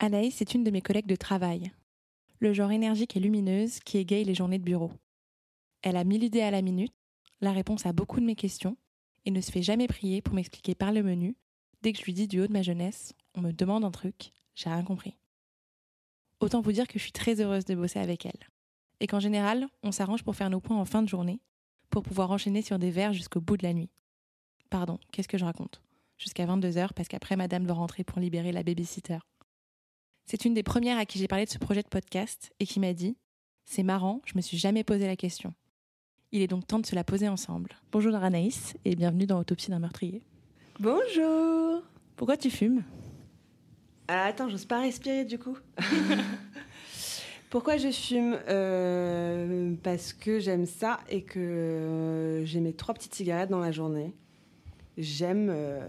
Anaïs est une de mes collègues de travail, le genre énergique et lumineuse qui égaye les journées de bureau. Elle a mille idées à la minute, la réponse à beaucoup de mes questions, et ne se fait jamais prier pour m'expliquer par le menu. Dès que je lui dis du haut de ma jeunesse, on me demande un truc, j'ai rien compris. Autant vous dire que je suis très heureuse de bosser avec elle. Et qu'en général, on s'arrange pour faire nos points en fin de journée, pour pouvoir enchaîner sur des verres jusqu'au bout de la nuit. Pardon, qu'est-ce que je raconte? Jusqu'à 22h, parce qu'après, madame doit rentrer pour libérer la babysitter. C'est une des premières à qui j'ai parlé de ce projet de podcast et qui m'a dit C'est marrant, je me suis jamais posé la question. Il est donc temps de se la poser ensemble. Bonjour Anaïs et bienvenue dans Autopsie d'un meurtrier. Bonjour Pourquoi tu fumes? Ah, Attends, j'ose pas respirer du coup. Pourquoi je fume? Euh, Parce que j'aime ça et que j'ai mes trois petites cigarettes dans la journée. J'aime. Euh,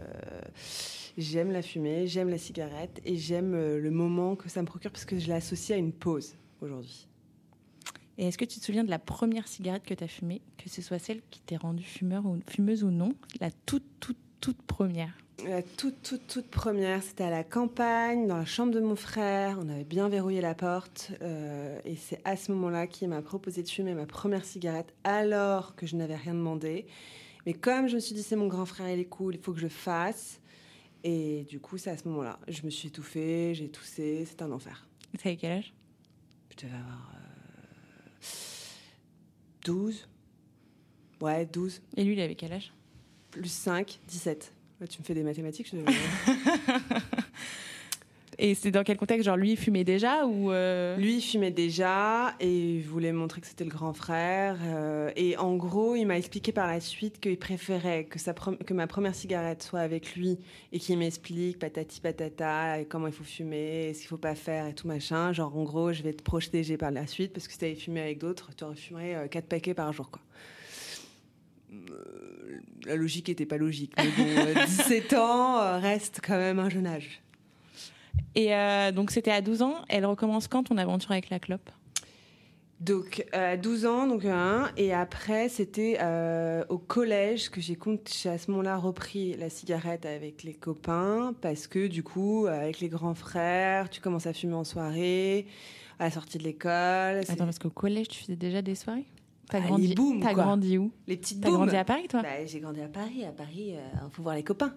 J'aime la fumée, j'aime la cigarette et j'aime euh, le moment que ça me procure parce que je l'associe à une pause aujourd'hui. Et est-ce que tu te souviens de la première cigarette que tu as fumée, que ce soit celle qui t'est rendue fumeur ou fumeuse ou non, la toute, toute, toute première? La toute, toute, toute première, c'était à la campagne, dans la chambre de mon frère. On avait bien verrouillé la porte. Euh, et c'est à ce moment-là qu'il m'a proposé de fumer ma première cigarette alors que je n'avais rien demandé. Mais comme je me suis dit, c'est mon grand frère, il est cool, il faut que je fasse. Et du coup, c'est à ce moment-là. Je me suis étouffée, j'ai toussé, c'est un enfer. Tu avais quel âge? Je devais avoir 12. Euh, ouais, 12. Et lui, il avait quel âge? Plus 5, 17. tu me fais des mathématiques, je Et c'est dans quel contexte Genre lui, il fumait déjà ou euh Lui, il fumait déjà et il voulait montrer que c'était le grand frère. Euh, et en gros, il m'a expliqué par la suite qu'il préférait que, sa que ma première cigarette soit avec lui et qu'il m'explique patati patata comment il faut fumer, ce qu'il faut pas faire et tout machin. Genre, en gros, je vais te protéger par la suite parce que si tu avais fumé avec d'autres, tu aurais fumé 4 paquets par jour, quoi la logique était pas logique. Mais bon, 17 ans reste quand même un jeune âge. Et euh, donc c'était à 12 ans. Elle recommence quand ton aventure avec la clope? Donc, à 12 ans, donc un, et après, c'était euh, au collège que j'ai à ce moment-là repris la cigarette avec les copains, parce que du coup, avec les grands frères, tu commences à fumer en soirée, à la sortie de l'école. Attends, parce qu'au collège, tu faisais déjà des soirées? T'as grandi, as grandi où Les petites T'as grandi à Paris, toi bah, J'ai grandi à Paris. À Paris, il euh, faut voir les copains.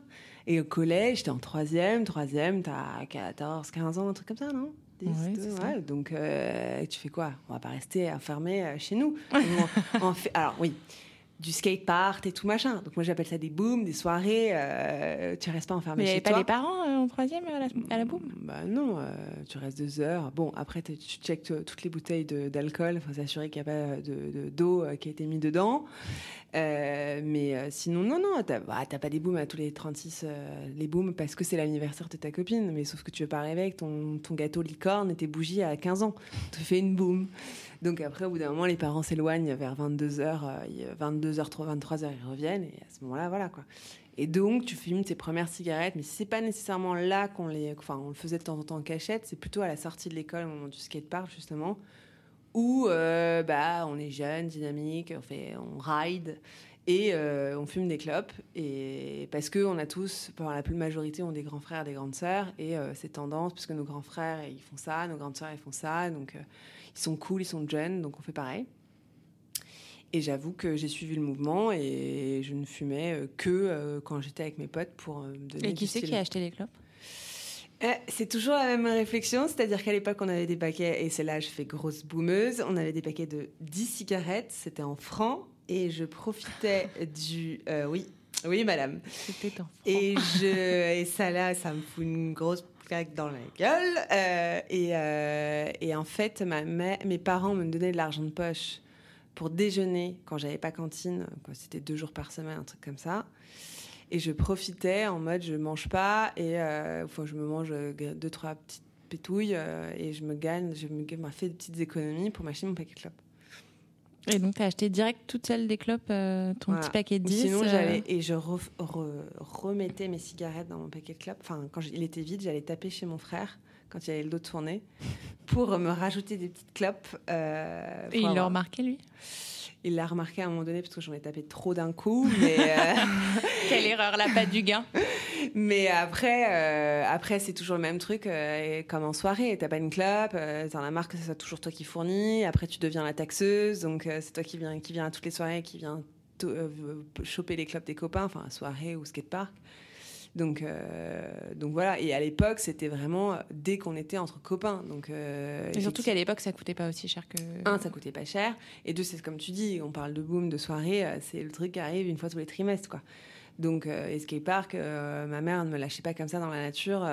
Et au collège, j'étais en troisième. Troisième, t'as 14, 15 ans, un truc comme ça, non? Ouais, donc, euh, tu fais quoi? On va pas rester enfermé euh, chez nous. fait, alors, oui, du skate park et tout machin. Donc moi j'appelle ça des booms, des soirées. Euh, tu restes pas enfermé Mais chez pas les parents euh, en troisième à la, à la boom Bah non, euh, tu restes deux heures. Bon après tu checkes toutes les bouteilles d'alcool, faut s'assurer qu'il n'y a pas de d'eau qui a été mis dedans. mais sinon non non, t'as bah, pas des booms à tous les 36 les booms parce que c'est l'anniversaire de ta copine. Mais sauf que tu veux pas arriver avec ton, ton gâteau licorne et tes bougies à 15 ans. Tu fais une boom. Donc après, au bout d'un moment, les parents s'éloignent vers 22h, 22h, 23h, ils reviennent, et à ce moment-là, voilà quoi. Et donc, tu fumes tes premières cigarettes, mais c'est pas nécessairement là qu'on les. Enfin, on le faisait de temps en temps en cachette, c'est plutôt à la sortie de l'école, au moment du skatepark, justement, où euh, bah, on est jeune, dynamique, on, ride et euh, on fume des clopes. Et parce qu'on a tous, pour la plus majorité, ont des grands frères, des grandes sœurs, et euh, c'est tendance, puisque nos grands frères, ils font ça, nos grandes sœurs, ils font ça. Donc, ils sont cool, ils sont jeunes, donc on fait pareil. Et j'avoue que j'ai suivi le mouvement et je ne fumais euh, que euh, quand j'étais avec mes potes pour euh, donner Et qui c'est qui a acheté les clopes? Euh, c'est toujours la même réflexion, c'est-à-dire qu'à l'époque, on avait des paquets, et c'est là je fais grosse boumeuse, on avait des paquets de 10 cigarettes, c'était en francs, et je profitais du... Euh, oui, oui, madame. C'était en Et, je, et ça, là, ça me fout une grosse claque dans la gueule. Euh, et, et, en fait, ma, mes parents me donnaient de l'argent de poche pour déjeuner quand j'avais pas cantine, c'était deux jours par semaine, un truc comme ça. Et je profitais en mode je mange pas et euh, je me mange euh, deux trois petites pétouilles euh, et je me gagne, je me fait des petites économies pour m'acheter mon paquet de clopes. Et donc, tu as acheté direct toute seule des clopes, ton petit paquet de 10 Sinon, j'allais et je remettais mes cigarettes dans mon paquet de clopes. Enfin, quand il était vide, j'allais taper chez mon frère quand il y avait le dos tourné pour me rajouter des petites clopes. et il l'a remarqué, lui? Il l'a remarqué à un moment donné parce que j'en ai tapé trop d'un coup. Mais euh, Quelle erreur, la patte du gain. mais après, euh, après c'est toujours le même truc, euh, comme en soirée. T'as pas une clope, t'en as marre que ce soit toujours toi qui fournis. Après, tu deviens la taxeuse, donc c'est toi qui viens, qui vient à toutes les soirées, qui vient choper les clopes des copains, enfin soirée ou skatepark. Donc, euh, donc voilà. Et à l'époque, c'était vraiment dès qu'on était entre copains. Donc, euh, et surtout qu'à l'époque, ça coûtait pas aussi cher que. Un, ça coûtait pas cher. Et deux, c'est comme tu dis, on parle de boom, de soirée, euh, c'est le truc qui arrive une fois tous les trimestres, quoi. Donc, Escape Park, ma mère ne me lâchait pas comme ça dans la nature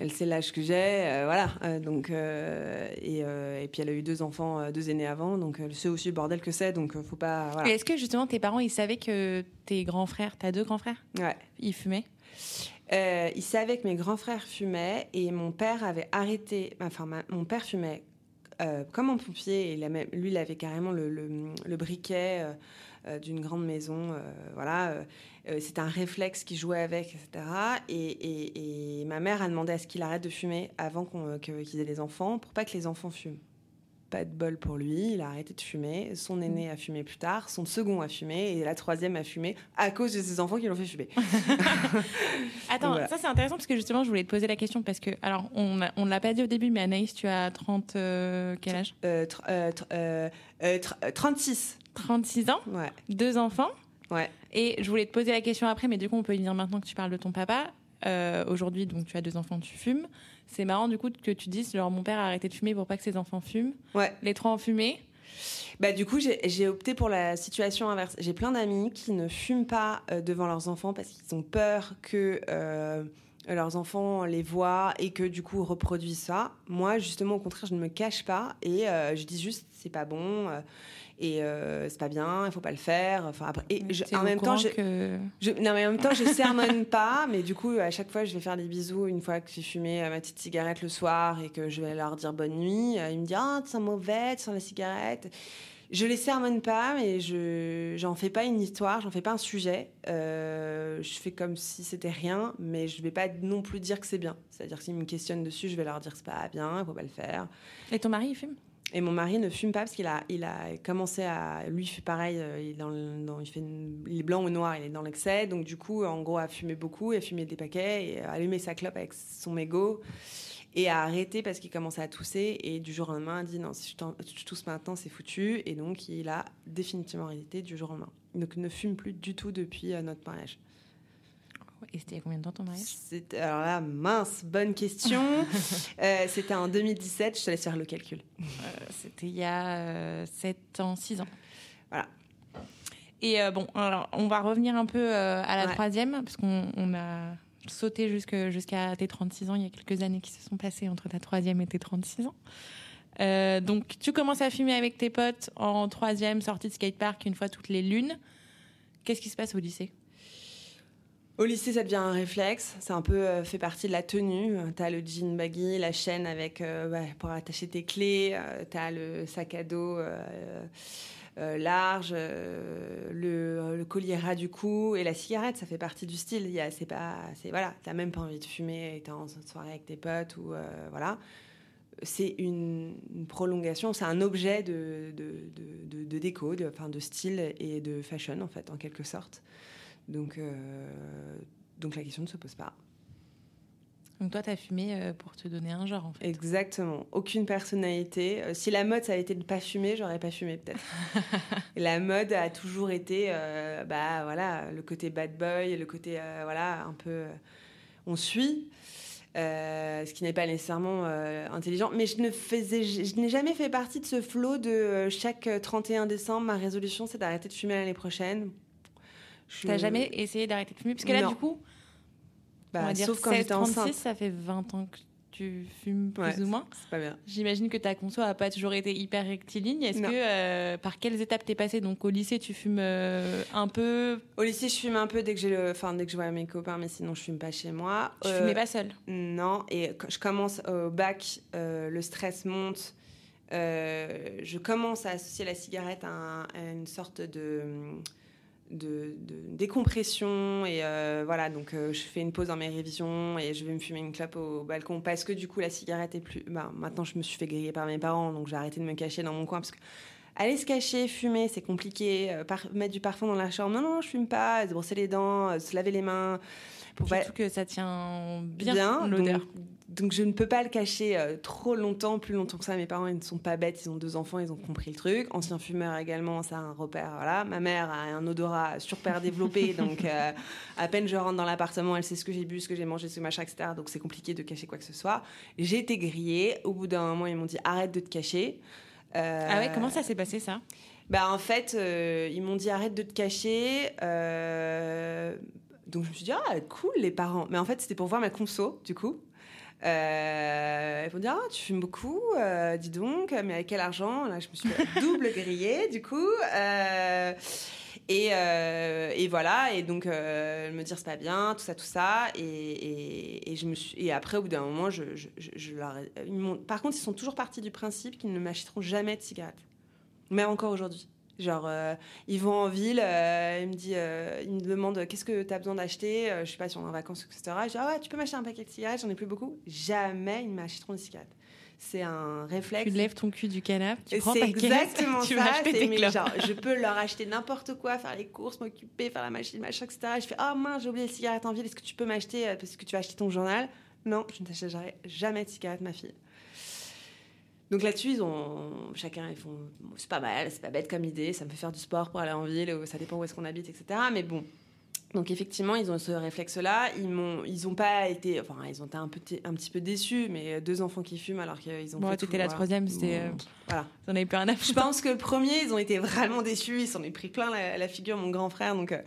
elle sait l'âge que j'ai, euh, voilà. Euh, donc euh, et, puis elle a eu deux enfants, deux aînés avant, donc elle sait aussi le bordel que c'est, donc faut pas. Voilà. Est-ce que justement tes parents ils savaient que tes grands frères, t'as deux grands frères, ouais, ils fumaient? Ils savaient que mes grands frères fumaient et mon père avait arrêté. Enfin, mon père fumait comme un pompier et lui il avait carrément le, le briquet d'une grande maison, voilà c'est un réflexe qui jouait avec, etc. Et, ma mère a demandé à ce qu'il arrête de fumer avant euh, qu'ils aient des enfants, pour pas que les enfants fument. Pas de bol pour lui, il a arrêté de fumer. Son mm. aîné a fumé plus tard, son second a fumé et la troisième a fumé à cause de ses enfants qui l'ont fait fumer. Attends, ça c'est intéressant parce que justement je voulais te poser la question parce que, alors on ne l'a pas dit au début, mais Anaïs, tu as 30. Euh, quel âge? 36. 36 ans? Ouais. Deux enfants? Ouais. Et je voulais te poser la question après, mais du coup, on peut y dire maintenant que tu parles de ton papa. Euh, aujourd'hui, donc tu as deux enfants, tu fumes. C'est marrant du coup que tu dises, genre mon père a arrêté de fumer pour pas que ses enfants fument. Ouais. Les trois ont fumé. Bah, du coup, j'ai opté pour la situation inverse. J'ai plein d'amis qui ne fument pas euh, devant leurs enfants parce qu'ils ont peur que euh, leurs enfants les voient et que du coup reproduisent ça. Moi, justement, au contraire, je ne me cache pas et je dis juste c'est pas bon et euh, c'est pas bien, il faut pas le faire. Enfin après, et en même temps, je, non mais en même temps, je sermonne pas, mais du coup, à chaque fois, je vais faire des bisous une fois que j'ai fumé ma petite cigarette le soir et que je vais leur dire bonne nuit. Euh, ils me disent ah, tu sens mauvais, tu sens la cigarette. Je les sermonne pas, mais je j'en fais pas une histoire, j'en fais pas un sujet. Euh, je fais comme si c'était rien, mais je vais pas non plus dire que c'est bien. C'est-à-dire s'ils me questionnent dessus, je vais leur dire que c'est pas bien, il faut pas le faire. Et ton mari il fume? Et mon mari ne fume pas parce qu'il a, il a commencé à. Lui, il fait pareil, euh, il est, dans, il, fait il est blanc ou noir, il est dans l'excès. Donc, du coup, en gros, a fumé beaucoup, a fumé des paquets, et a allumé sa clope avec son mégot, et a arrêté parce qu'il commençait à tousser. Et du jour au lendemain, a dit non, si je, tousse maintenant, c'est foutu. Et donc, il a définitivement arrêté du jour au lendemain. Donc, ne fume plus du tout depuis euh, notre mariage. Et c'était il y a combien de temps ton mariage? Alors là, mince, bonne question. Euh, c'était en 2017, je te laisse faire le calcul. Euh, c'était il y a 7 euh, ans, 6 ans. Voilà. Et bon, alors, on va revenir un peu à la troisième, parce qu'on a sauté jusqu'à tes 36 ans. Il y a quelques années qui se sont passées entre ta troisième et tes 36 ans. donc, tu commences à fumer avec tes potes en troisième, sortie de skatepark une fois toutes les lunes. Qu'est-ce qui se passe au lycée? Au lycée, ça devient un réflexe. C'est un peu euh, fait partie de la tenue. Tu as le jean baggy, la chaîne avec euh, pour attacher tes clés. Euh, tu as le sac à dos large, le, collier ras du cou et la cigarette. Ça fait partie du style. c'est pas, c'est voilà. T'as même pas envie de fumer et t'es en soirée avec tes potes ou voilà. C'est une, prolongation. C'est un objet de, de, de déco, de, enfin, de style et de fashion en fait, en quelque sorte. Donc, euh, donc la question ne se pose pas. Donc toi, tu as fumé euh, pour te donner un genre, en fait. Exactement. Aucune personnalité. Euh, si la mode, ça avait été de ne pas fumer, j'aurais pas fumé, peut-être. la mode a toujours été, bah voilà, le côté bad boy, le côté, voilà, un peu... on suit. ce qui n'est pas nécessairement intelligent. Mais je ne faisais, je, n'ai jamais fait partie de ce flot de chaque 31 décembre, ma résolution c'est d'arrêter de fumer l'année prochaine. Tu n'as jamais essayé d'arrêter de fumer? Parce que là, du coup, bah, on va dire sauf quand j'étais enceinte. ça fait 20 ans que tu fumes plus ou moins. C'est pas bien. J'imagine que ta conso a pas toujours été hyper rectiligne. Est-ce que euh, par quelles étapes t'es passée? Donc au lycée, tu fumes euh, un peu? Au lycée, je fume un peu dès que j'ai le, enfin dès que je vois mes copains, mais sinon je fume pas chez moi. Tu fumais pas seule? Non. Et quand je commence au bac, euh, le stress monte. je commence à associer la cigarette à une sorte de de, décompression et euh, voilà donc euh, je fais une pause dans mes révisions et je vais me fumer une clope au balcon parce que du coup la cigarette est plus bah, maintenant je me suis fait griller par mes parents donc j'ai arrêté de me cacher dans mon coin parce que aller se cacher fumer c'est compliqué euh, mettre du parfum dans la chambre. Non non je fume pas. Se brosser les dents se laver les mains pour Surtout que ça tient bien, l'odeur. Donc, je ne peux pas le cacher euh, trop longtemps, plus longtemps que ça. Mes parents, ils ne sont pas bêtes, ils ont deux enfants, ils ont compris le truc. Ancien fumeur également, ça a un repère. Voilà. Ma mère a un odorat super développé, donc euh, à peine je rentre dans l'appartement, elle sait ce que j'ai bu, ce que j'ai mangé, ce machin, etc. Donc c'est compliqué de cacher quoi que ce soit. J'ai été grillée. Au bout d'un moment, ils m'ont dit arrête de te cacher. Euh, ah ouais, comment ça s'est passé ça? Bah en fait, ils m'ont dit arrête de te cacher. Donc je me suis dit, ah, cool les parents. Mais en fait, c'était pour voir ma conso, du coup. Euh, ils vont dire, ah, tu fumes beaucoup, euh, dis donc, mais avec quel argent? Là, je me suis double grillée, du coup. Euh, et, et, voilà, et donc me dire c'est pas bien, tout ça, tout ça. Et, et, je me suis, et après, au bout d'un moment, je, je, je, leur par contre, ils sont toujours partis du principe qu'ils ne m'achèteront jamais de cigarettes. Même encore aujourd'hui. Genre, euh, ils vont en ville, euh, il me dit, euh, il me demande qu'est-ce que tu as besoin d'acheter, je sais pas si on est en vacances, etc. Je dis, ah ouais, tu peux m'acheter un paquet de cigarettes, j'en ai plus beaucoup. Jamais ils m'achèteront des cigarettes. C'est un réflexe. Tu lèves ton cul du canapé, tu prends C'est exactement tu ça. C'est genre, je peux leur acheter n'importe quoi, faire les courses, m'occuper, faire la machine, machin, etc. Je fais, oh mince, j'ai oublié les cigarettes en ville, est-ce que tu peux m'acheter parce que tu vas acheter ton journal? Non, je ne t'achèterai jamais de cigarettes, ma fille. Donc là-dessus, ils ont chacun ils font c'est pas mal, c'est pas bête comme idée, ça me fait faire du sport pour aller en ville, ça dépend où est-ce qu'on habite, etc. Mais bon. Donc effectivement, ils ont ce réflexe-là. Ils ils ont pas été, enfin, ils ont été un, petit, un petit peu déçus, mais deux enfants qui fument alors qu'ils ont. Bon, étais la troisième, c'était. Euh, voilà. Ils en avaient plus un à Je pense que le premier, ils ont été vraiment déçus. Ils s'en ont pris plein la, figure, mon grand frère. Donc euh,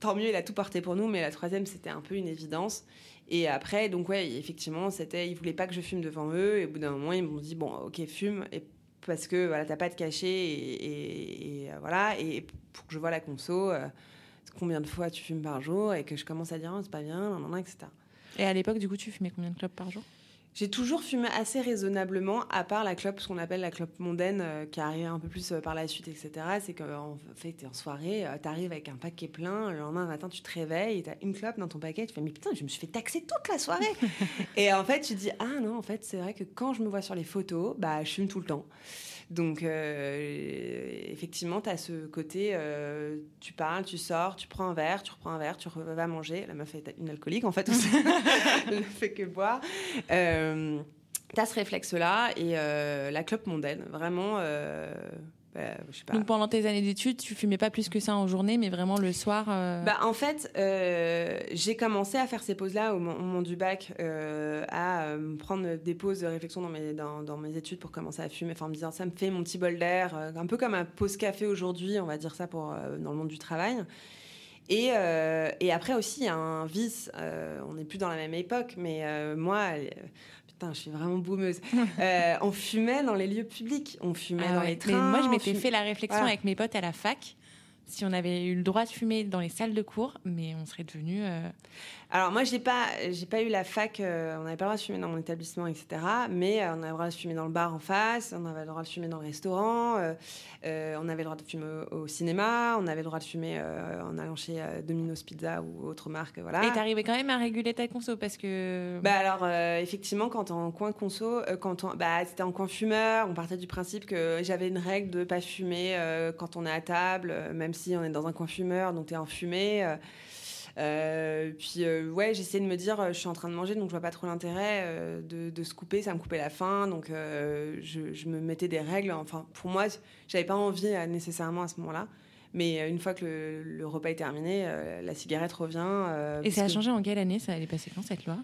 tant mieux, il a tout porté pour nous. Mais la troisième, c'était un peu une évidence. Et après, donc ouais, effectivement, c'était, ils voulaient pas que je fume devant eux. Et au bout d'un moment, ils m'ont dit bon, ok, fume, et parce que voilà, t'as pas de cachet et, euh, voilà. Et pour que je vois la conso, euh, combien de fois tu fumes par jour et que je commence à dire oh, c'est pas bien, etc. Et à l'époque, du coup, tu fumais combien de clopes par jour? J'ai toujours fumé assez raisonnablement, à part la clope, ce qu'on appelle la clope mondaine, euh, qui arrive un peu plus euh, par la suite, etc. C'est qu'en fait, t'es en soirée, euh, t'arrives avec un paquet plein, le lendemain matin, tu te réveilles, t'as une clope dans ton paquet, tu fais, mais putain, je me suis fait taxer toute la soirée. et en fait, tu dis, ah non, en fait, c'est vrai que quand je me vois sur les photos, bah, je fume tout le temps. Donc, euh, effectivement, tu as ce côté, euh, tu parles, tu sors, tu prends un verre, tu reprends un verre, tu vas manger. La meuf est une alcoolique, en fait. Elle ne fait que boire. Euh, tu as ce réflexe-là et la clope mondaine, vraiment bah, Donc pendant tes années d'études, tu fumais pas plus que ça en journée, mais vraiment le soir. Euh, bah en fait, euh, j'ai commencé à faire ces pauses-là au, moment du bac, euh, à prendre des pauses de réflexion dans mes dans, dans, mes études pour commencer à fumer, enfin en me disant ça me fait mon petit bol d'air, un peu comme un pause café aujourd'hui, on va dire ça pour dans le monde du travail. Et, et après aussi, il y a un vice, on n'est plus dans la même époque, mais moi, Putain, je suis vraiment boumeuse. Euh, on fumait dans les lieux publics, on fumait ah dans les trains. moi, je m'étais fait la réflexion avec mes potes à la fac si on avait eu le droit de fumer dans les salles de cours, mais on serait devenu. Euh, Alors moi, j'ai pas, j'ai pas eu la fac. Euh, on n'avait pas le droit de fumer dans mon établissement, etc. Mais euh, on avait le droit de fumer dans le bar en face. On avait le droit de fumer dans le restaurant. on avait le droit de fumer au, cinéma. On avait le droit de fumer en allant chez Domino's Pizza ou autre marque, voilà. Et t'arrivais quand même à réguler ta conso parce que. Bah alors effectivement, quand en coin conso, quand on, bah c'était en coin fumeur, on partait du principe que j'avais une règle de pas fumer quand on est à table, même si on est dans un coin fumeur, donc tu es en fumée. Euh, euh, puis euh, ouais, j'essayais de me dire, je suis en train de manger, donc je vois pas trop l'intérêt de, se couper, ça me coupait la faim, donc je, me mettais des règles. Enfin, pour moi, j'avais pas envie nécessairement à ce moment-là. Mais une fois que le, repas est terminé, la cigarette revient. Et ça a changé en quelle année Ça? Allait passer quand cette loi?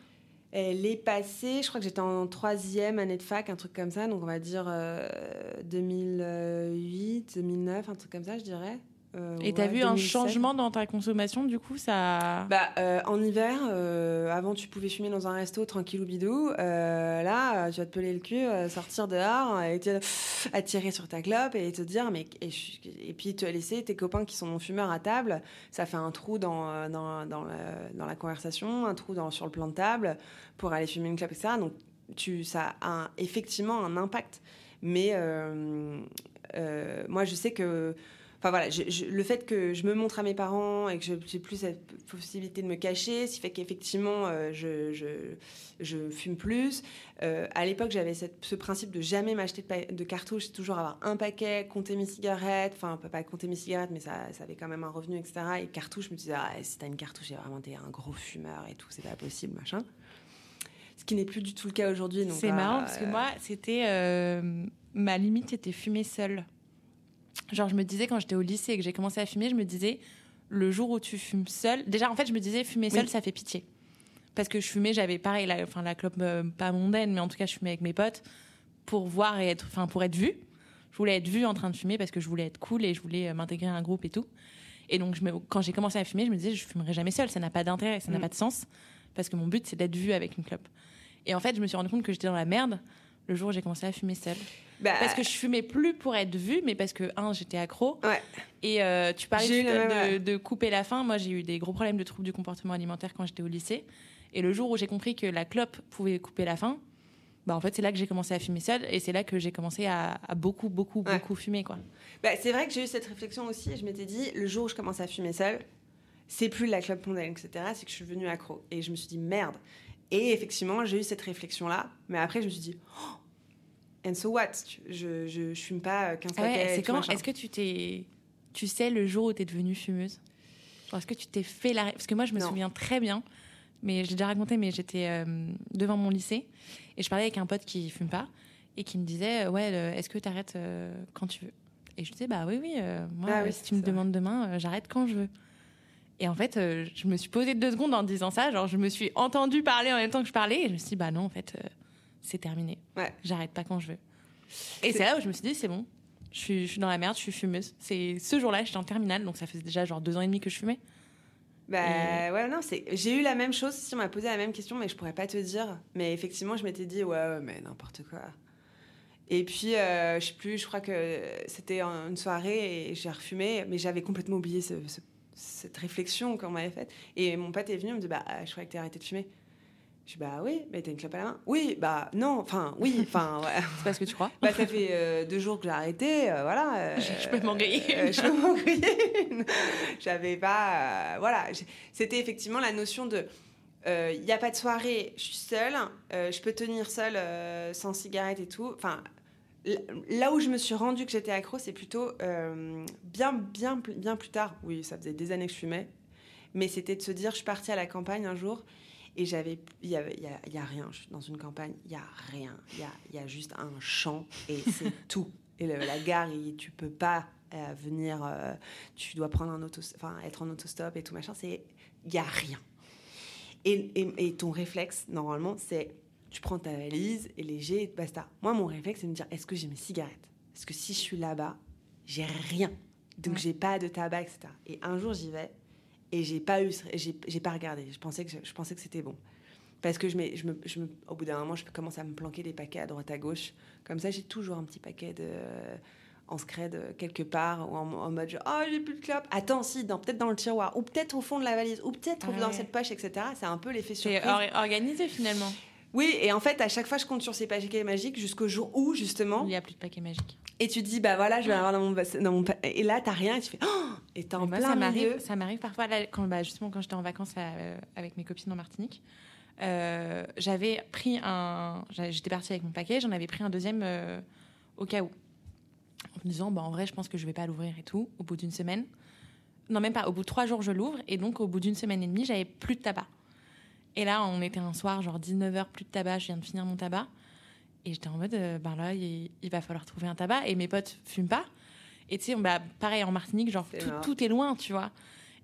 Elle est passée, je crois que j'étais en troisième année de fac, un truc comme ça, donc on va dire 2008, 2009, un truc comme ça, je dirais. Euh, et t'as vu un changement dans ta consommation du coup ça bah, euh, En hiver, euh, avant tu pouvais fumer dans un resto tranquille ou bidou. là, tu vas te peler le cul, sortir dehors et attirer sur ta clope et te dire mais et, puis te laisser tes copains qui sont non fumeurs à table. Ça fait un trou dans dans, dans, la, dans la conversation, un trou dans, sur le plan de table pour aller fumer une clope etc. Donc tu ça a effectivement un impact. Mais moi je sais que Enfin voilà, le fait que je me montre à mes parents et que j'ai plus cette possibilité de me cacher, ce qui fait qu'effectivement euh, je, je, je, fume plus. Euh, à l'époque, j'avais ce principe de jamais m'acheter de, de, cartouches, toujours avoir un paquet, compter mes cigarettes, enfin pas compter mes cigarettes, mais ça, ça avait quand même un revenu, etc. Et cartouches, je me disais, ah, si t'as une cartouche, vraiment t'es un gros fumeur et tout, c'est pas possible, machin. Ce qui n'est plus du tout le cas aujourd'hui. C'est marrant parce que euh, moi, c'était ma limite, était fumer seule. Genre, je me disais, quand j'étais au lycée et que j'ai commencé à fumer, je me disais, le jour où tu fumes seul. Déjà, en fait, je me disais, fumer seul, ça fait pitié. Parce que je fumais, j'avais pareil, la, enfin, la clope euh, pas mondaine, mais en tout cas, je fumais avec mes potes pour voir et être, enfin, pour être vue. Je voulais être vue en train de fumer parce que je voulais être cool et je voulais euh, m'intégrer à un groupe et tout. Et donc, je me, quand j'ai commencé à fumer, je me disais, je fumerai jamais seul, ça n'a pas d'intérêt, ça n'a mm. pas de sens. Parce que mon but, c'est d'être vue avec une clope. Et en fait, je me suis rendu compte que j'étais dans la merde le jour où j'ai commencé à fumer seule. Bah, parce que je fumais plus pour être vue, mais parce que, un, j'étais accro. Et euh, tu parlais de, de, couper la faim. Moi, j'ai eu des gros problèmes de troubles du comportement alimentaire quand j'étais au lycée. Et le jour où j'ai compris que la clope pouvait couper la faim, bah, en fait, c'est là que j'ai commencé à fumer seule. Et c'est là que j'ai commencé à, beaucoup, beaucoup, beaucoup fumer. Quoi. Bah, c'est vrai que j'ai eu cette réflexion aussi. Je m'étais dit, le jour où je commence à fumer seule, c'est plus la clope mondaine, etc. C'est que je suis devenue accro. Et je me suis dit, merde. Et effectivement, j'ai eu cette réflexion-là. Mais après, je me suis dit, oh, and so what? Je, je, je, fume pas 15 ah paquets. c'est quand Est-ce que tu t'es. Tu sais le jour où tu es devenue fumeuse? Est-ce que tu t'es fait la. Parce que moi, je me souviens très bien, mais j'ai déjà raconté, mais j'étais euh, devant mon lycée et je parlais avec un pote qui fume pas et qui me disait Ouais, est-ce que tu arrêtes euh, quand tu veux? Et je disais Bah oui, oui, euh, moi, ah si tu me demandes demain, j'arrête quand je veux. Et en fait, je me suis posé deux secondes en disant ça. Genre, je me suis entendue parler en même temps que je parlais et je me suis dit Bah non, en fait c'est terminé. Ouais. J'arrête pas quand je veux. Et c'est là où je me suis dit, c'est bon, je suis, je suis, dans la merde, je suis fumeuse. C'est ce jour-là, j'étais en terminale, donc ça faisait déjà genre deux ans et demi que je fumais. Bah ouais, non, c'est. J'ai eu la même chose. Si on m'a posé la même question, mais je pourrais pas te dire. Mais effectivement, je m'étais dit, ouais, mais n'importe quoi. Et puis, euh, je sais plus, je crois que c'était une soirée et j'ai refumé, mais j'avais complètement oublié cette réflexion qu'on m'avait faite. Et mon pote est venu, il me dit, bah, je crois que t'as arrêté de fumer. Je dis bah oui, mais t'as une clope à la main Oui, bah non, enfin oui, enfin ouais. C'est pas ce que tu crois Bah ça fait euh, deux jours que j'ai arrêté, euh, voilà. Euh, je peux m'en griller. je peux m'en griller. J'avais pas, voilà. C'était effectivement la notion de, il n'y a pas de soirée, je suis seule, je peux tenir seule sans cigarette et tout. Enfin, là où je me suis rendu que j'étais accro, c'est plutôt bien, bien, bien plus tard. Oui, ça faisait des années que je fumais, mais c'était de se dire, je suis partie à la campagne un jour et j'avais, il y, a, y a rien dans une campagne, il y a rien, il y a, y a, juste un champ et c'est tout. Et la gare, tu peux pas euh, venir, euh, tu dois prendre un auto, enfin être en autostop et tout machin. C'est, il y a rien. Et, et, ton réflexe normalement, c'est tu prends ta valise et léger et basta. Moi, mon réflexe, c'est de me dire est-ce que j'ai mes cigarettes? Parce que si je suis là-bas, j'ai rien? Donc, j'ai pas de tabac, etc. Et un jour, j'y vais et j'ai pas eu, j'ai pas regardé. Je pensais que je pensais que c'était bon. Parce que je, mets, je, me, je me, au bout d'un moment, je commence à me planquer des paquets à droite à gauche. Comme ça, j'ai toujours un petit paquet de en scred quelque part ou en, mode genre, oh j'ai plus de clope attends si peut-être dans le tiroir ou peut-être au fond de la valise ou peut-être dans cette poche etc c'est un peu l'effet surprise c'est organisé finalement oui, et en fait, à chaque fois, je compte sur ces paquets magiques jusqu'au jour où, justement. Il n'y a plus de paquets magiques. Et tu dis, bah voilà, je vais avoir dans mon, dans mon Et là, t'as rien, et tu fais, oh Et t'es en plein ça m'arrive, ça m'arrive parfois, là, quand, bah, justement, quand j'étais en vacances euh, avec mes copines en Martinique, euh, j'avais pris un. J'étais partie avec mon paquet, j'en avais pris un deuxième euh, au cas où. En me disant, bah, en vrai, je pense que je vais pas l'ouvrir et tout, au bout d'une semaine. Non, même pas, au bout de trois jours, je l'ouvre, et donc, au bout d'une semaine et demie, j'avais plus de tabac. Et là, on était un soir, genre 19h, plus de tabac, je viens de finir mon tabac. Et j'étais en mode, euh, ben là, il, va falloir trouver un tabac. Et mes potes fument pas. Et tu sais, bah, pareil en Martinique, genre tout, est loin, tu vois.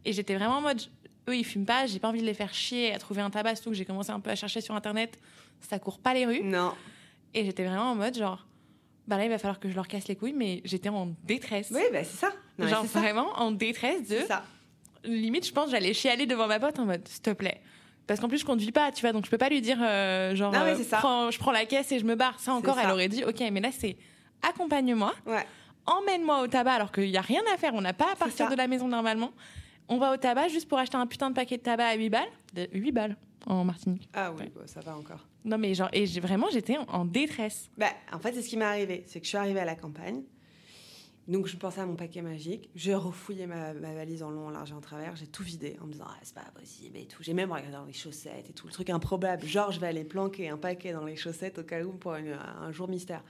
Et j'étais vraiment en mode, eux, ils fument pas, j'ai pas envie de les faire chier à trouver un tabac, surtout que j'ai commencé un peu à chercher sur internet, ça court pas les rues. Non. Et j'étais vraiment en mode genre, bah là, il va falloir que je leur casse les couilles, mais j'étais en détresse. Oui, bah c'est ça. Non, genre ça. vraiment en détresse de. Ça. Limite, je pense, j'allais chialer devant ma pote en mode, s'il te plaît. Parce qu'en plus, je conduis pas, tu vois, donc je peux pas lui dire, euh, genre, Non, euh, ça. prends- je prends la caisse et je me barre. Ça encore, ça. elle aurait dit, ok, mais là, c'est accompagne-moi, Ouais. emmène-moi au tabac, alors qu'il y a rien à faire, on n'a pas à partir de la maison normalement. On va au tabac juste pour acheter un putain de paquet de tabac à 8 balles. De- 8 balles en Martinique. Ah oui, Ouais. ça va encore. Non, mais genre, et vraiment, j'étais en, en détresse. Bah, en fait, c'est ce qui m'est arrivé. C'est que je suis arrivée à la campagne. Donc, je pensais à mon paquet magique. J'ai refouillé ma, ma valise en long, en large et en travers. J'ai tout vidé en me disant, ah, c'est pas possible et tout. J'ai même regardé dans les chaussettes et tout. Le truc improbable. Genre, je vais aller planquer un paquet dans les chaussettes au cas où pour une- un jour mystère.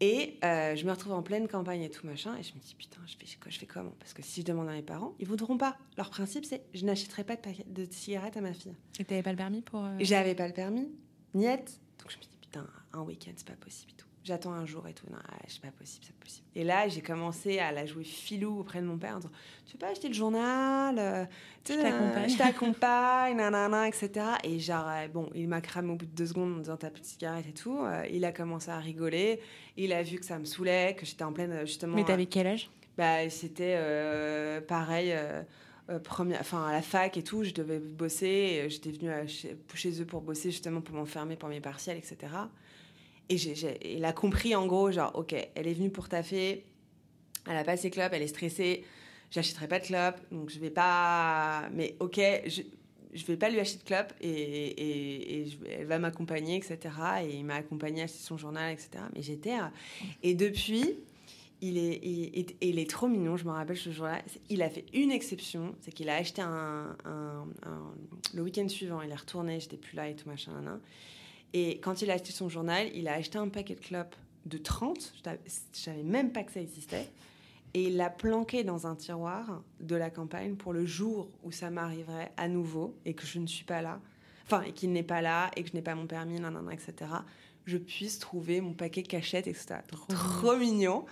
Et euh, je me retrouve en pleine campagne et tout machin. Et je me dis, putain, je fais, je fais comment? Parce que si je demande à mes parents, ils voudront pas. Leur principe, c'est je n'achèterai pas de, paquet, de cigarettes à ma fille. Et t'avais pas le permis pour. euh, J'avais pas le permis, niette. Donc je me dis, putain, un week-end, c'est pas possible et tout. J'attends un jour et tout. Non, c'est pas possible, c'est pas possible. Et là, j'ai commencé à la jouer filou auprès de mon père en disant, tu veux pas acheter le journal euh, Je t'accompagne. Je t'accompagne, nanana, etc. Et genre, euh, bon, il m'a cramé au bout de deux secondes en me disant, t'as plus de cigarette et tout. Euh, il a commencé à rigoler. Il a vu que ça me saoulait, que j'étais en pleine, justement... Mais t'avais quel âge? Bah, c'était euh, pareil, euh, euh, première, enfin à la fac et tout, je devais bosser. J'étais venue à chez, chez eux pour bosser justement pour m'enfermer pour mes partiels, etc. Et il a compris en gros, genre, ok, elle est venue pour taffer, elle a pas ses clopes, elle est stressée, j'achèterai pas de clopes, donc je vais pas. Mais ok, je, je vais pas lui acheter de clopes et, et, elle va m'accompagner, etc. Et il m'a accompagné à acheter son journal, etc. Mais j'étais. Et depuis, il est, il, est trop mignon, je me rappelle ce jour-là. Il a fait une exception, c'est qu'il a acheté un, un- un- le week-end suivant, il est retourné, j'étais plus là et tout machin. nan, nan. Et quand il a acheté son journal, il a acheté un paquet de clopes de 30, je savais même pas que ça existait. Et il l'a planqué dans un tiroir de la campagne pour le jour où ça m'arriverait à nouveau et que je ne suis pas là, enfin, et qu'il n'est pas là et que je n'ai pas mon permis, etc., je puisse trouver mon paquet cachette, etc. Donc, trop mignon.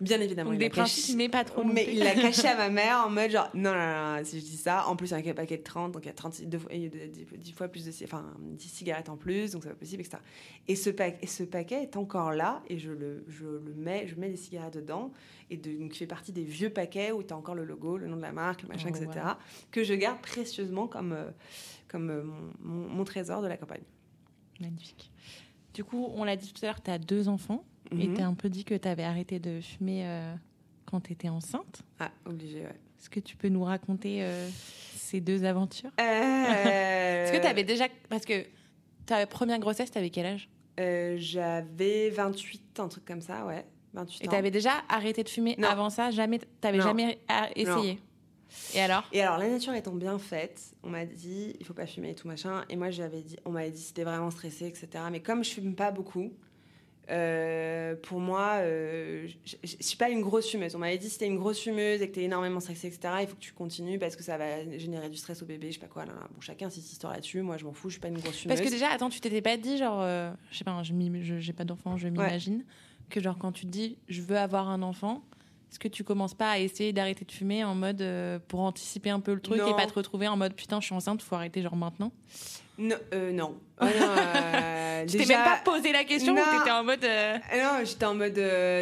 Bien évidemment, Donc il des l'a caché- principes, mais pas trop. mais il l'a caché à ma mère en mode genre non, non, non, si je dis ça, en plus avec un paquet de 30, donc il y a 30, deux fois, il y a 10, 10 fois plus de enfin 10 cigarettes en plus, donc c'est pas possible, etc. Et ce, paquet, et ce paquet est encore là et je le, je le mets, je mets des cigarettes dedans et de, donc il fait partie des vieux paquets où tu as encore le logo, le nom de la marque, le machin, Oh, etc. que je garde précieusement comme, euh, comme euh, mon, mon- mon trésor de la campagne. Magnifique. Du coup, on l'a dit tout à l'heure, tu as deux enfants et Mhm. tu as un peu dit que tu avais arrêté de fumer euh, quand tu étais enceinte. Ah, obligé, ouais. Est-ce que tu peux nous raconter euh, ces deux aventures? Euh, Est-ce que tu avais déjà. Parce que ta première grossesse, tu avais quel âge? J'avais 28, un truc comme ça, ouais. 28 Et tu avais déjà arrêté de fumer Non. avant ça? Jamais, T'avais jamais essayé? Et alors? Et alors, la nature étant bien faite, on m'a dit, il faut pas fumer et tout machin. Et moi, j'avais dit, on m'avait dit, c'était vraiment stressé, etc. Mais comme je fume pas beaucoup, euh, pour moi, euh, je, suis pas une grosse fumeuse. On m'avait dit, si t'es une grosse fumeuse et que t'es énormément stressée, etc., il faut que tu continues parce que ça va générer du stress au bébé, je sais pas quoi. là, là. Bon, chacun ses histoires là-dessus. Moi, je m'en fous, je suis pas une grosse fumeuse. Parce que déjà, attends, tu t'étais pas dit, genre, euh, je sais pas, j'ai pas d'enfant, je m'imagine, que genre, quand tu te dis, je veux avoir un enfant, est-ce que tu commences pas à essayer d'arrêter de fumer en mode euh, pour anticiper un peu le truc Non. et pas te retrouver en mode putain, je suis enceinte, faut arrêter genre maintenant? Non, euh, non. Oh, non, euh, Tu t'es même pas posé la question ou Non. t'étais en mode. euh, Ah Non, j'étais en mode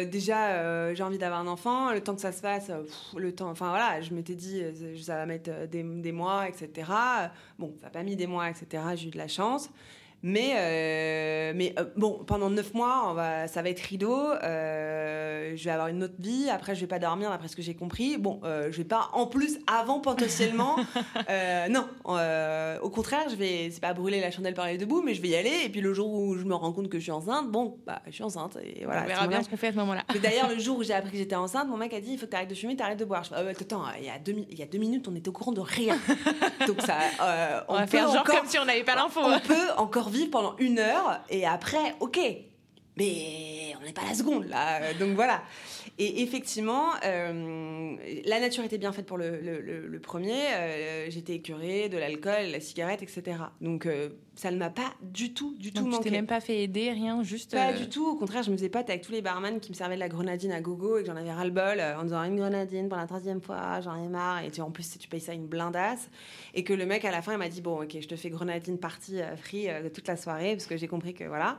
déjà j'ai envie d'avoir un enfant, le temps que ça se fasse, pff, le temps, enfin voilà, je m'étais dit ça va mettre des, des mois, etc. Bon, ça n'a pas mis des mois, etc. J'ai eu de la chance. Mais, euh, mais euh, bon, pendant neuf mois, on va, ça va être rideau. euh, je vais avoir une autre vie. Après, je vais pas dormir, d'après ce que j'ai compris. Bon, je vais pas en plus avant potentiellement. non, au contraire, je vais, c'est pas brûler la chandelle par les deux bouts, mais je vais y aller. Et puis le jour où je me rends compte que je suis enceinte, bon, bah, je suis enceinte. Et voilà. on verra bien ce qu'on fait à ce moment-là. d'ailleurs, le jour où j'ai appris que j'étais enceinte, mon mec a dit il faut que tu arrêtes de fumer, tu arrêtes de boire. Je fais, ouais, attends, il y, a deux, mi- il y a deux minutes, on était au courant de rien. Donc ça, euh, On, va peut faire genre encore, comme si on n'avait pas l'info. on peut encore vivre pendant une heure et après, ok. Mais on n'est pas la seconde là. Donc voilà. Et effectivement, euh, la nature était bien faite pour le, le, le premier. Euh, J'étais écœurée de l'alcool, la cigarette, etc. Donc euh, ça ne m'a pas du tout, du tout Donc, manqué. tu t'es même pas fait aider, rien, juste. Pas euh, du tout. Au contraire, je me faisais pote avec tous les barman qui me servaient de la grenadine à gogo et que j'en avais ras-le-bol euh, en disant une grenadine pour la troisième fois, j'en ai marre. Et tu, en plus, tu payes ça une blindasse. Et que le mec, à la fin, il m'a dit Bon, ok, je te fais grenadine partie euh, free euh, toute la soirée parce que j'ai compris que voilà.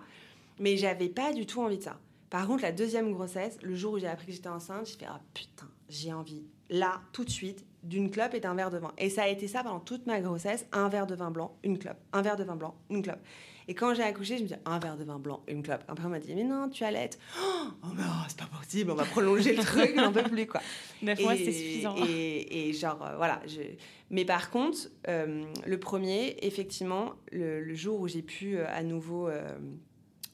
Mais j'avais pas du tout envie de ça. Par contre, la deuxième grossesse, le jour où j'ai appris que j'étais enceinte, j'ai fait Ah putain, j'ai envie, là, tout de suite, d'une clope et d'un verre de vin. Et ça a été ça pendant toute ma grossesse un verre de vin blanc, une clope. Un verre de vin blanc, une clope. Et quand j'ai accouché, je me disais un verre de vin blanc, une clope. Après, on m'a dit Mais non, tu allaites. Oh, mais non, c'est pas possible, on va prolonger le truc, j'en peux plus, quoi. Neuf mois, c'est suffisant. Et, et genre, euh, voilà. Je... Mais par contre, euh, le premier, effectivement, le, le jour où j'ai pu euh, à nouveau.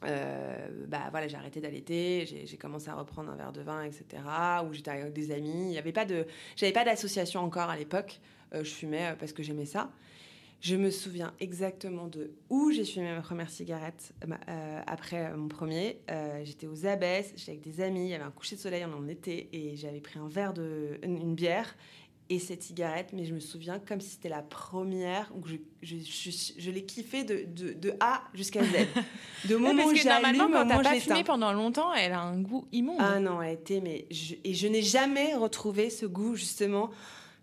Euh, bah voilà, j'ai arrêté d'allaiter, j'ai commencé à reprendre un verre de vin, etc. Où j'étais avec des amis. Il y avait pas de, j'avais pas d'association encore à l'époque. Euh, je fumais euh, parce que j'aimais ça. Je me souviens exactement de où j'ai fumé ma première cigarette après mon premier. J'étais aux Abbesses, j'étais avec des amis, il y avait un coucher de soleil, en était, et j'avais pris un verre de, une bière et cette cigarette, mais je me souviens comme si c'était la première où je, je, je, je l'ai kiffé de, de, de A jusqu'à Z. De Ouais, moment parce où que normalement, quand t'as pas fumé pendant longtemps, elle a un goût immonde. Ah non, elle était, mais je, et je n'ai jamais retrouvé ce goût justement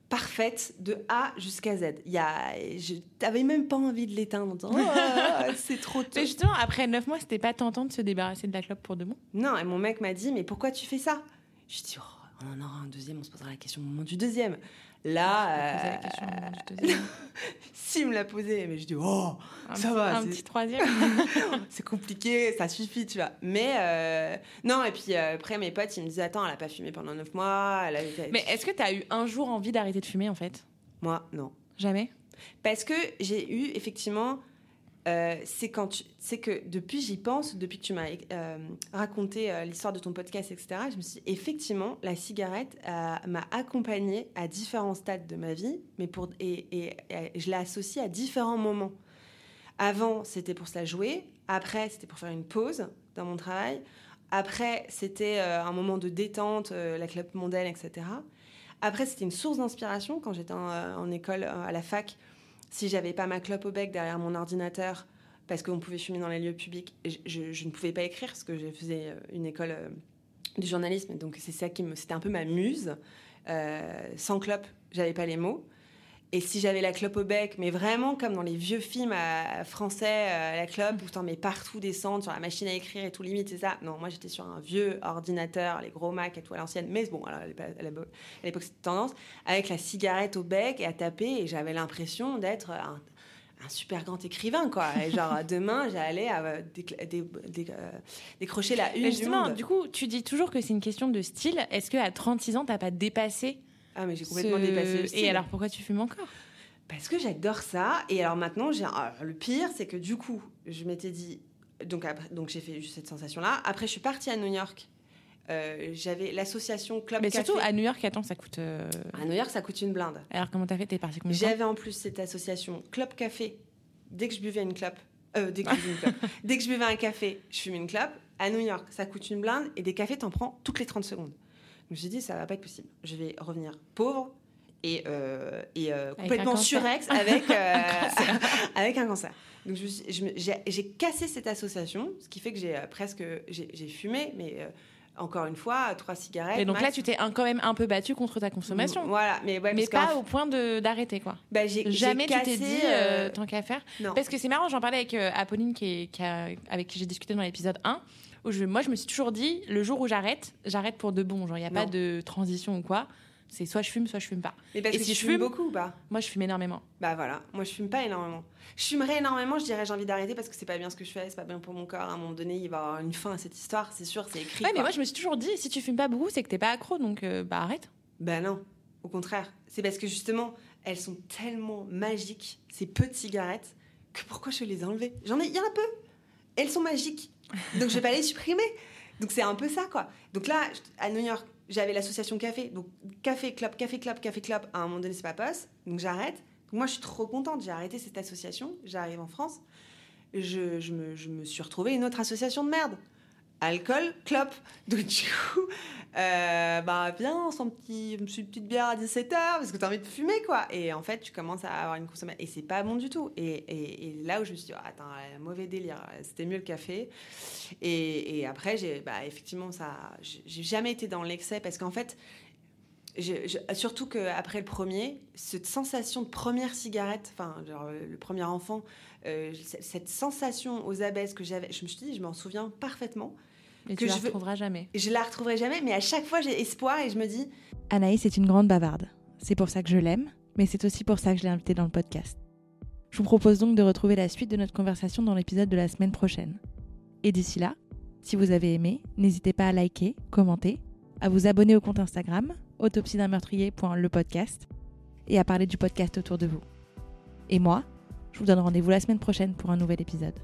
parfaite de A jusqu'à Z. Il y a, je t'avais même pas envie de l'éteindre Oh, c'est trop tôt. Mais justement, après 9 mois, c'était pas tentant de se débarrasser de la clope pour de bon? Non, et mon mec m'a dit mais pourquoi tu fais ça? Je dis oh, on en aura un deuxième, on se posera la question au moment du deuxième. Là, Poser la euh, question au moment du deuxième. si me l'a posé, mais je dis oh Un ça petit- va, Un petit troisième. c'est compliqué, ça suffit, tu vois. Mais euh, non, et puis euh, après mes potes ils me disaient attends elle a pas fumé pendant neuf mois, elle avait Mais est-ce que t'as eu un jour envie d'arrêter de fumer en fait? Moi non. Jamais? Parce que j'ai eu effectivement, euh, c'est quand tu- que depuis j'y pense, depuis que tu m'as euh, raconté euh, l'histoire de ton podcast, etc. Je me suis dit, effectivement la cigarette m'a accompagnée à différents stades de ma vie, mais et, je l'ai associée à différents moments. Avant c'était pour se la jouer, après c'était pour faire une pause dans mon travail, après c'était un moment de détente, la clope mondaine, etc. Après, c'était une source d'inspiration quand j'étais en, école à la fac. Si j'avais pas ma clope au bec derrière mon ordinateur, parce qu'on pouvait fumer dans les lieux publics, je, ne pouvais pas écrire parce que je faisais euh, une école euh, du journalisme. Donc c'est ça qui me, c'était un peu ma muse. Euh, sans clope, j'avais pas les mots. Et si j'avais la clope au bec, mais vraiment comme dans les vieux films euh, français, euh, la clope où t'en mets partout des cendres sur la machine à écrire et tout limite, c'est ça. Non, moi j'étais sur un vieux ordinateur, les gros Mac et tout à l'ancienne. Mais bon, alors, à l'époque- à à c'était tendance, avec la cigarette au bec et à taper. Et j'avais l'impression d'être un, un super grand écrivain, quoi. Et genre, demain, j'allais euh, décrocher la une Mais du justement, monde. du coup, tu dis toujours que c'est une question de style. Est-ce qu'à 36 ans, t'as pas dépassé Ah, mais j'ai complètement ce- dépassé le style. Et alors, pourquoi tu fumes encore? Parce que j'adore ça. Et alors maintenant, j'ai le pire, c'est que du coup, je m'étais dit. Donc, après- donc j'ai fait juste cette sensation-là. Après, je suis partie à New York. Euh, J'avais l'association Club Mais Café. surtout, à New York, attends, ça coûte. euh, À New York, ça coûte une blinde. Alors, comment t'as fait? T'es parti combien J'avais en plus cette association Club Café. Dès que je buvais une clope, euh, dès, que je buvais une clope. dès que je buvais un café, je fumais une clope. À New York, ça coûte une blinde et des cafés, t'en prends toutes les 30 secondes. Je me suis dit, ça va pas être possible. Je vais revenir pauvre et, euh, et euh, complètement un cancer. surex avec, euh, avec un cancer. Donc j'ai cassé cette association, ce qui fait que j'ai euh, presque j'ai fumé, mais euh, encore une fois, trois cigarettes. Et donc là, tu t'es un- quand même un peu battu contre ta consommation. Voilà, mais ouais, Mais pas au point d'arrêter, quoi. bah, Jamais tu t'es dit, euh, euh, tant qu'à faire. non. Parce que c'est marrant, j'en parlais avec euh, Apolline, qui est- qui a- avec qui j'ai discuté dans l'épisode 1, où je, moi, je me suis toujours dit, le jour où j'arrête, j'arrête pour de bon. Genre, il n'y a pas de transition ou quoi. C'est soit je fume, soit je fume pas. Mais parce Et que si tu je fumes fume beaucoup ou pas? Moi, je fume énormément. Bah voilà, moi je fume pas énormément. Je fumerais énormément, je dirais j'ai envie d'arrêter parce que c'est pas bien ce que je fais, c'est pas bien pour mon corps. À un moment donné, il va y avoir une fin à cette histoire, c'est sûr, c'est écrit. Ouais, mais moi, je me suis toujours dit, si tu fumes pas beaucoup, c'est que t'es pas accro, donc euh, bah arrête. Bah non, au contraire. C'est parce que justement, elles sont tellement magiques, ces petites cigarettes, que pourquoi je les ai enlevées J'en ai, il y en a peu. Elles sont magiques. Donc je vais pas les supprimer. Donc c'est un peu ça, quoi. Donc là, à New York, j'avais l'association café. Donc café, club, café, club, café, club. À un moment donné, c'est pas poste. Donc j'arrête. Moi, je suis trop contente. J'ai arrêté cette association. J'arrive en France. Je me, je me suis retrouvée une autre association de merde. Alcool, clope. Donc du coup, euh, bah viens, son petit, une petite bière à 17h parce que t'as envie de fumer quoi. Et en fait, tu commences à avoir une consommation et c'est pas bon du tout. Et, là où je me suis dit, oh, attends, mauvais délire, c'était mieux le café. Et, après, j'ai, bah effectivement, ça, j'ai jamais été dans l'excès parce qu'en fait, surtout qu'après le premier, cette sensation de première cigarette, enfin, le premier enfant, euh, cette sensation aux abesses que j'avais, je me suis dit, je m'en souviens parfaitement. Et que tu la je retrouveras jamais. Je la retrouverai jamais, mais à chaque fois j'ai espoir et je me dis. Anaïs est une grande bavarde. C'est pour ça que je l'aime, mais c'est aussi pour ça que je l'ai invitée dans le podcast. Je vous propose donc de retrouver la suite de notre conversation dans l'épisode de la semaine prochaine. Et d'ici là, si vous avez aimé, n'hésitez pas à liker, commenter, à vous abonner au compte Instagram autopsie d'un meurtrier.le podcast et à parler du podcast autour de vous. Et moi, je vous donne rendez-vous la semaine prochaine pour un nouvel épisode.